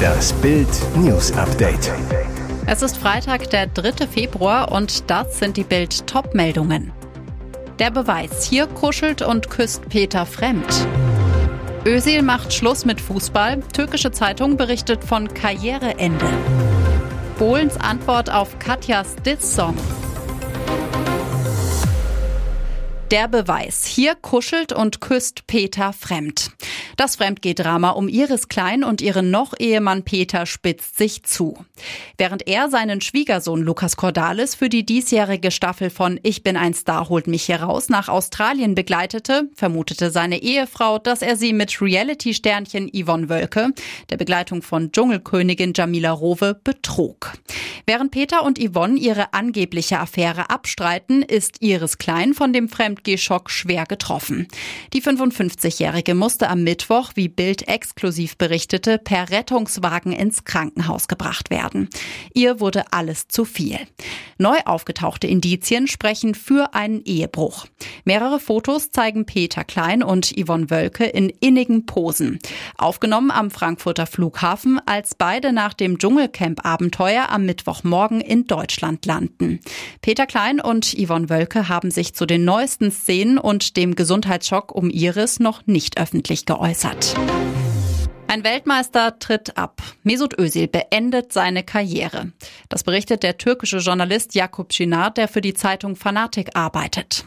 Das Bild News Update. Es ist Freitag, der 3. Februar und das sind die Bild Top-Meldungen. Der Beweis. Hier kuschelt und küsst Peter fremd. Özil macht Schluss mit Fußball. Türkische Zeitung berichtet von Karriereende. Bohlens Antwort auf Katjas Diss-Song. Der Beweis. Hier kuschelt und küsst Peter fremd. Das Fremdgehdrama um Iris Klein und ihren Noch-Ehemann Peter spitzt sich zu. Während er seinen Schwiegersohn Lukas Cordalis für die diesjährige Staffel von Ich bin ein Star holt mich hier raus nach Australien begleitete, vermutete seine Ehefrau, dass er sie mit Reality-Sternchen Yvonne Wölke, der Begleitung von Dschungelkönigin Jamila Rowe, betrog. Während Peter und Yvonne ihre angebliche Affäre abstreiten, ist Iris Klein von dem Fremdgehschock schwer getroffen. Die 55-Jährige musste am Mittwoch Mittwoch, wie Bild exklusiv berichtete, per Rettungswagen ins Krankenhaus gebracht werden. Ihr wurde alles zu viel. Neu aufgetauchte Indizien sprechen für einen Ehebruch. Mehrere Fotos zeigen Peter Klein und Yvonne Wölke in innigen Posen. Aufgenommen am Frankfurter Flughafen, als beide nach dem Dschungelcamp-Abenteuer am Mittwochmorgen in Deutschland landen. Peter Klein und Yvonne Wölke haben sich zu den neuesten Szenen und dem Gesundheitsschock um Iris noch nicht öffentlich geäußert geäußert. Ein Weltmeister tritt ab. Mesut Özil beendet seine Karriere. Das berichtet der türkische Journalist Jakub Cinar, der für die Zeitung Fanatik arbeitet.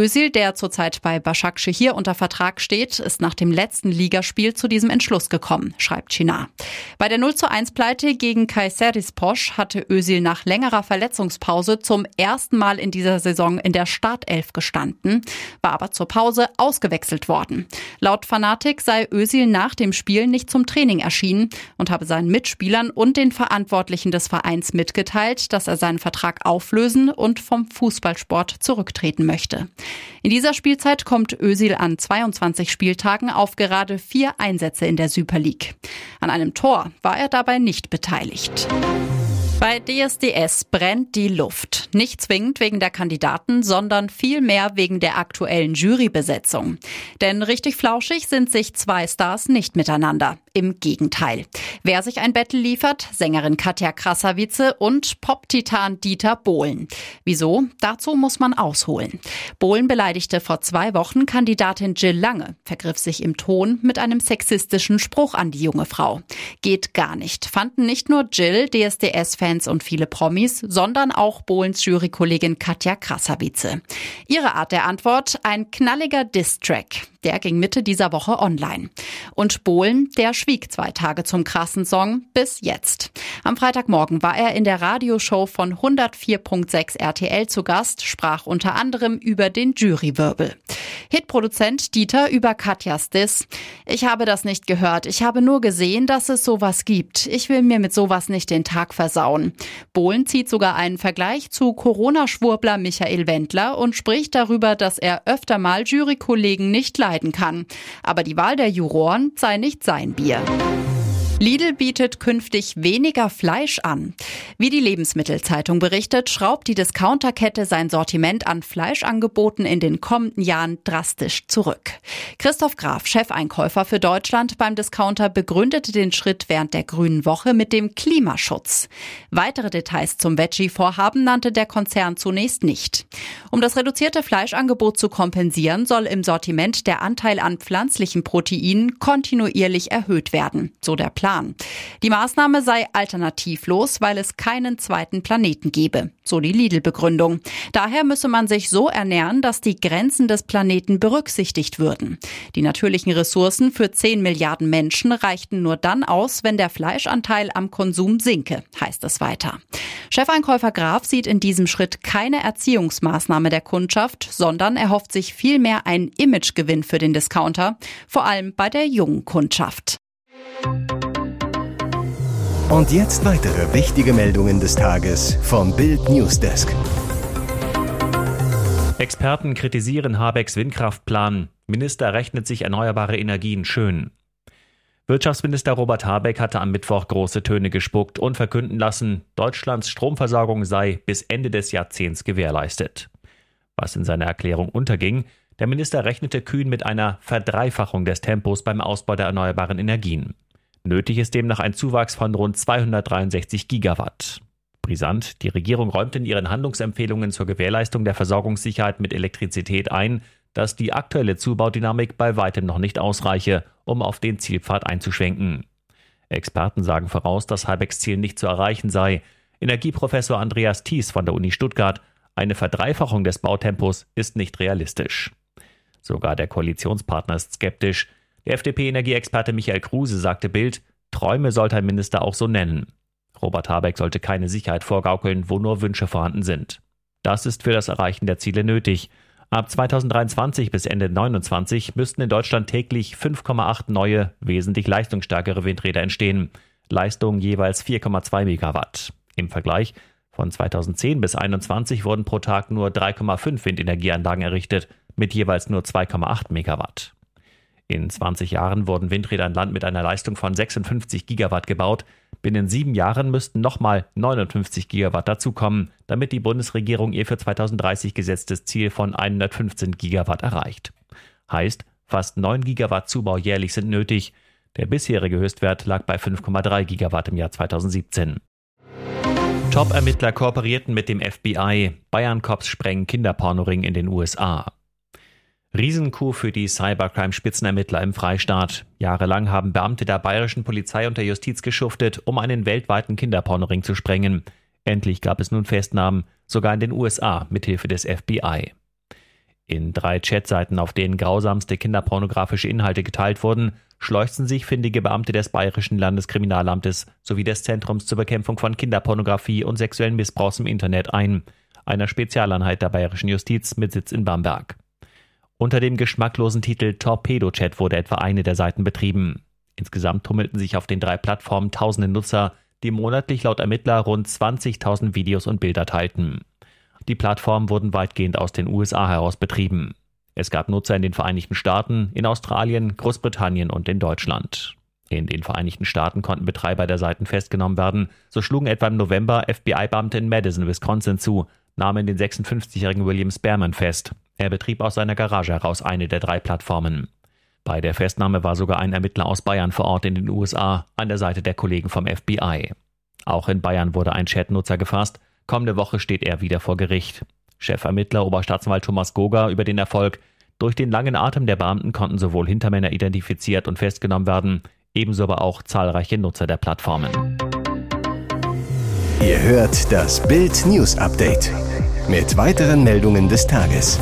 Özil, der zurzeit bei Başakşehir unter Vertrag steht, ist nach dem letzten Ligaspiel zu diesem Entschluss gekommen, schreibt Chinar. Bei der 0 zu 1 Pleite gegen Kayserispor hatte Özil nach längerer Verletzungspause zum ersten Mal in dieser Saison in der Startelf gestanden, war aber zur Pause ausgewechselt worden. Laut Fanatik sei Özil nach dem Spiel nicht zum Training erschienen und habe seinen Mitspielern und den Verantwortlichen des Vereins mitgeteilt, dass er seinen Vertrag auflösen und vom Fußballsport zurücktreten möchte. In dieser Spielzeit kommt Özil an 22 Spieltagen auf gerade vier Einsätze in der Super League. An einem Tor war er dabei nicht beteiligt. Bei DSDS brennt die Luft. Nicht zwingend wegen der Kandidaten, sondern vielmehr wegen der aktuellen Jurybesetzung. Denn richtig flauschig sind sich zwei Stars nicht miteinander. Im Gegenteil. Wer sich ein Battle liefert, Sängerin Katja Krassavice und Pop-Titan Dieter Bohlen. Wieso? Dazu muss man ausholen. Bohlen beleidigte vor zwei Wochen Kandidatin Jill Lange, vergriff sich im Ton mit einem sexistischen Spruch an die junge Frau. Geht gar nicht, fanden nicht nur Jill, DSDS-Fans und viele Promis, sondern auch Bohlens Jurykollegin Katja Krassavice. Ihre Art der Antwort? Ein knalliger Diss-Track. Der ging Mitte dieser Woche online. Und Bohlen, der schwieg zwei Tage zum krassen Song bis jetzt. Am Freitagmorgen war er in der Radioshow von 104.6 RTL zu Gast, sprach unter anderem über den Jurywirbel. Hitproduzent Dieter über Katjas Diss. Ich habe das nicht gehört. Ich habe nur gesehen, dass es sowas gibt. Ich will mir mit sowas nicht den Tag versauen. Bohlen zieht sogar einen Vergleich zu Corona-Schwurbler Michael Wendler und spricht darüber, dass er öfter mal Jurykollegen nicht leiden kann. Aber die Wahl der Juroren sei nicht sein Bier. Lidl bietet künftig weniger Fleisch an. Wie die Lebensmittelzeitung berichtet, schraubt die Discounterkette sein Sortiment an Fleischangeboten in den kommenden Jahren drastisch zurück. Christoph Graf, Chefeinkäufer für Deutschland beim Discounter, begründete den Schritt während der Grünen Woche mit dem Klimaschutz. Weitere Details zum Veggie-Vorhaben nannte der Konzern zunächst nicht. Um das reduzierte Fleischangebot zu kompensieren, soll im Sortiment der Anteil an pflanzlichen Proteinen kontinuierlich erhöht werden, so der Plan. Plan. Die Maßnahme sei alternativlos, weil es keinen zweiten Planeten gebe, so die Lidl-Begründung. Daher müsse man sich so ernähren, dass die Grenzen des Planeten berücksichtigt würden. Die natürlichen Ressourcen für 10 Milliarden Menschen reichten nur dann aus, wenn der Fleischanteil am Konsum sinke, heißt es weiter. Chefeinkäufer Graf sieht in diesem Schritt keine Erziehungsmaßnahme der Kundschaft, sondern erhofft sich vielmehr einen Imagegewinn für den Discounter, vor allem bei der jungen Kundschaft. Und jetzt weitere wichtige Meldungen des Tages vom Bild Newsdesk. Experten kritisieren Habecks Windkraftplan. Minister rechnet sich erneuerbare Energien schön. Wirtschaftsminister Robert Habeck hatte am Mittwoch große Töne gespuckt und verkünden lassen, Deutschlands Stromversorgung sei bis Ende des Jahrzehnts gewährleistet. Was in seiner Erklärung unterging, der Minister rechnete kühn mit einer Verdreifachung des Tempos beim Ausbau der erneuerbaren Energien. Nötig ist demnach ein Zuwachs von rund 263 Gigawatt. Brisant, die Regierung räumt in ihren Handlungsempfehlungen zur Gewährleistung der Versorgungssicherheit mit Elektrizität ein, dass die aktuelle Zubaudynamik bei weitem noch nicht ausreiche, um auf den Zielpfad einzuschwenken. Experten sagen voraus, dass Habecks Ziel nicht zu erreichen sei. Energieprofessor Andreas Thies von der Uni Stuttgart, eine Verdreifachung des Bautempos ist nicht realistisch. Sogar der Koalitionspartner ist skeptisch. Der FDP-Energieexperte Michael Kruse sagte Bild, Träume sollte ein Minister auch so nennen. Robert Habeck sollte keine Sicherheit vorgaukeln, wo nur Wünsche vorhanden sind. Das ist für das Erreichen der Ziele nötig. Ab 2023 bis Ende 2029 müssten in Deutschland täglich 5,8 neue, wesentlich leistungsstärkere Windräder entstehen. Leistung jeweils 4,2 Megawatt. Im Vergleich von 2010 bis 2021 wurden pro Tag nur 3,5 Windenergieanlagen errichtet, mit jeweils nur 2,8 Megawatt. In 20 Jahren wurden Windräder an Land mit einer Leistung von 56 Gigawatt gebaut. Binnen sieben Jahren müssten nochmal 59 Gigawatt dazukommen, damit die Bundesregierung ihr für 2030 gesetztes Ziel von 115 Gigawatt erreicht. Heißt, fast 9 Gigawatt Zubau jährlich sind nötig. Der bisherige Höchstwert lag bei 5,3 Gigawatt im Jahr 2017. Top-Ermittler kooperierten mit dem FBI. Bayern-Cops sprengen Kinderpornoring in den USA. Riesenkuh für die Cybercrime-Spitzenermittler im Freistaat. Jahrelang haben Beamte der bayerischen Polizei und der Justiz geschuftet, um einen weltweiten Kinderpornoring zu sprengen. Endlich gab es nun Festnahmen, sogar in den USA, mithilfe des FBI. In drei Chatseiten, auf denen grausamste kinderpornografische Inhalte geteilt wurden, schleuchten sich findige Beamte des Bayerischen Landeskriminalamtes sowie des Zentrums zur Bekämpfung von Kinderpornografie und sexuellen Missbrauchs im Internet ein, einer Spezialeinheit der bayerischen Justiz mit Sitz in Bamberg. Unter dem geschmacklosen Titel Torpedo Chat wurde etwa eine der Seiten betrieben. Insgesamt tummelten sich auf den drei Plattformen tausende Nutzer, die monatlich laut Ermittler rund 20.000 Videos und Bilder teilten. Die Plattformen wurden weitgehend aus den USA heraus betrieben. Es gab Nutzer in den Vereinigten Staaten, in Australien, Großbritannien und in Deutschland. In den Vereinigten Staaten konnten Betreiber der Seiten festgenommen werden. So schlugen etwa im November FBI-Beamte in Madison, Wisconsin zu, nahmen den 56-jährigen William Spearman fest. Er betrieb aus seiner Garage heraus eine der drei Plattformen. Bei der Festnahme war sogar ein Ermittler aus Bayern vor Ort in den USA an der Seite der Kollegen vom FBI. Auch in Bayern wurde ein Chatnutzer gefasst. Kommende Woche steht er wieder vor Gericht. Chefermittler Oberstaatsanwalt Thomas Goga über den Erfolg. Durch den langen Atem der Beamten konnten sowohl Hintermänner identifiziert und festgenommen werden, ebenso aber auch zahlreiche Nutzer der Plattformen. Ihr hört das Bild News Update mit weiteren Meldungen des Tages.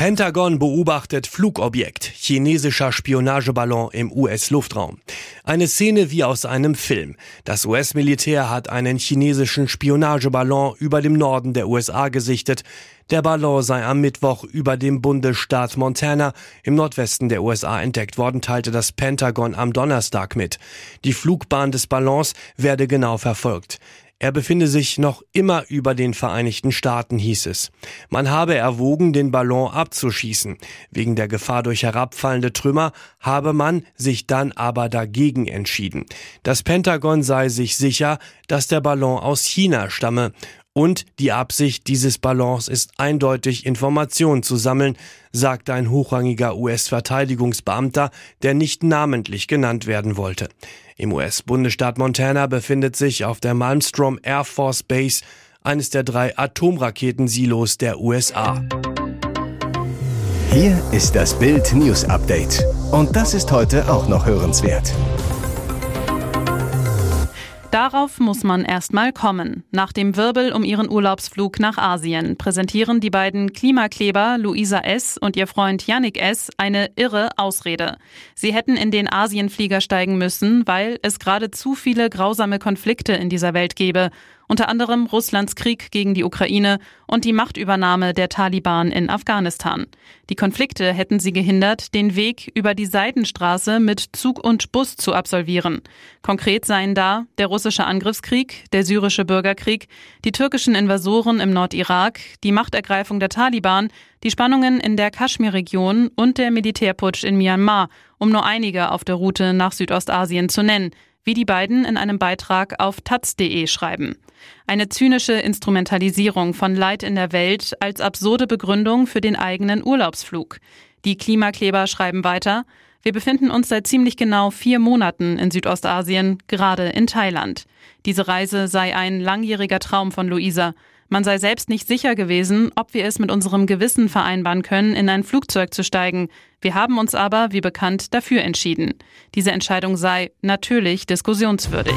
Pentagon beobachtet Flugobjekt, chinesischer Spionageballon im US-Luftraum. Eine Szene wie aus einem Film. Das US-Militär hat einen chinesischen Spionageballon über dem Norden der USA gesichtet. Der Ballon sei am Mittwoch über dem Bundesstaat Montana im Nordwesten der USA entdeckt worden, teilte das Pentagon am Donnerstag mit. Die Flugbahn des Ballons werde genau verfolgt. Er befinde sich noch immer über den Vereinigten Staaten, hieß es. Man habe erwogen, den Ballon abzuschießen. Wegen der Gefahr durch herabfallende Trümmer habe man sich dann aber dagegen entschieden. Das Pentagon sei sich sicher, dass der Ballon aus China stamme und die Absicht dieses Ballons ist eindeutig, Informationen zu sammeln, sagte ein hochrangiger US-Verteidigungsbeamter, der nicht namentlich genannt werden wollte. Im US-Bundesstaat Montana befindet sich auf der Malmstrom Air Force Base eines der drei Atomraketensilos der USA. Hier ist das Bild News Update. Und das ist heute auch noch hörenswert. Darauf muss man erstmal kommen. Nach dem Wirbel um ihren Urlaubsflug nach Asien präsentieren die beiden Klimakleber Luisa S. und ihr Freund Yannick S. eine irre Ausrede. Sie hätten in den Asienflieger steigen müssen, weil es gerade zu viele grausame Konflikte in dieser Welt gebe unter anderem Russlands Krieg gegen die Ukraine und die Machtübernahme der Taliban in Afghanistan. Die Konflikte hätten sie gehindert, den Weg über die Seidenstraße mit Zug und Bus zu absolvieren. Konkret seien da der russische Angriffskrieg, der syrische Bürgerkrieg, die türkischen Invasoren im Nordirak, die Machtergreifung der Taliban, die Spannungen in der Kaschmir-Region und der Militärputsch in Myanmar, um nur einige auf der Route nach Südostasien zu nennen wie die beiden in einem Beitrag auf taz.de schreiben. Eine zynische Instrumentalisierung von Leid in der Welt als absurde Begründung für den eigenen Urlaubsflug. Die Klimakleber schreiben weiter, Wir befinden uns seit ziemlich genau vier Monaten in Südostasien, gerade in Thailand. Diese Reise sei ein langjähriger Traum von Luisa. Man sei selbst nicht sicher gewesen, ob wir es mit unserem Gewissen vereinbaren können, in ein Flugzeug zu steigen. Wir haben uns aber, wie bekannt, dafür entschieden. Diese Entscheidung sei natürlich diskussionswürdig.